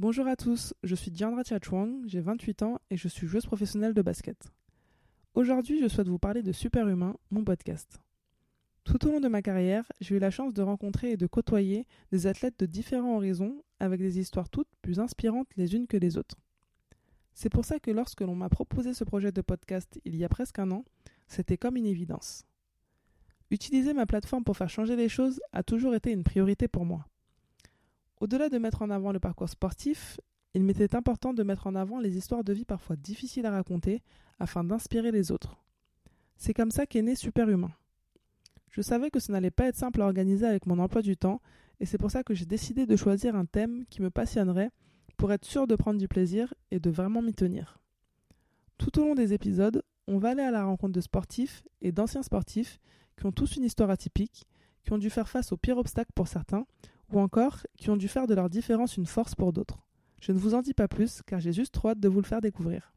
Bonjour à tous, je suis Diandra Chiachuang, j'ai 28 ans et je suis joueuse professionnelle de basket. Aujourd'hui, je souhaite vous parler de Superhumain, mon podcast. Tout au long de ma carrière, j'ai eu la chance de rencontrer et de côtoyer des athlètes de différents horizons avec des histoires toutes plus inspirantes les unes que les autres. C'est pour ça que lorsque l'on m'a proposé ce projet de podcast il y a presque un an, c'était comme une évidence. Utiliser ma plateforme pour faire changer les choses a toujours été une priorité pour moi. Au-delà de mettre en avant le parcours sportif, il m'était important de mettre en avant les histoires de vie parfois difficiles à raconter afin d'inspirer les autres. C'est comme ça qu'est né Superhumain. Je savais que ce n'allait pas être simple à organiser avec mon emploi du temps, et c'est pour ça que j'ai décidé de choisir un thème qui me passionnerait pour être sûr de prendre du plaisir et de vraiment m'y tenir. Tout au long des épisodes, on va aller à la rencontre de sportifs et d'anciens sportifs qui ont tous une histoire atypique, qui ont dû faire face aux pires obstacles pour certains, ou encore qui ont dû faire de leur différence une force pour d'autres. Je ne vous en dis pas plus car j'ai juste trop hâte de vous le faire découvrir.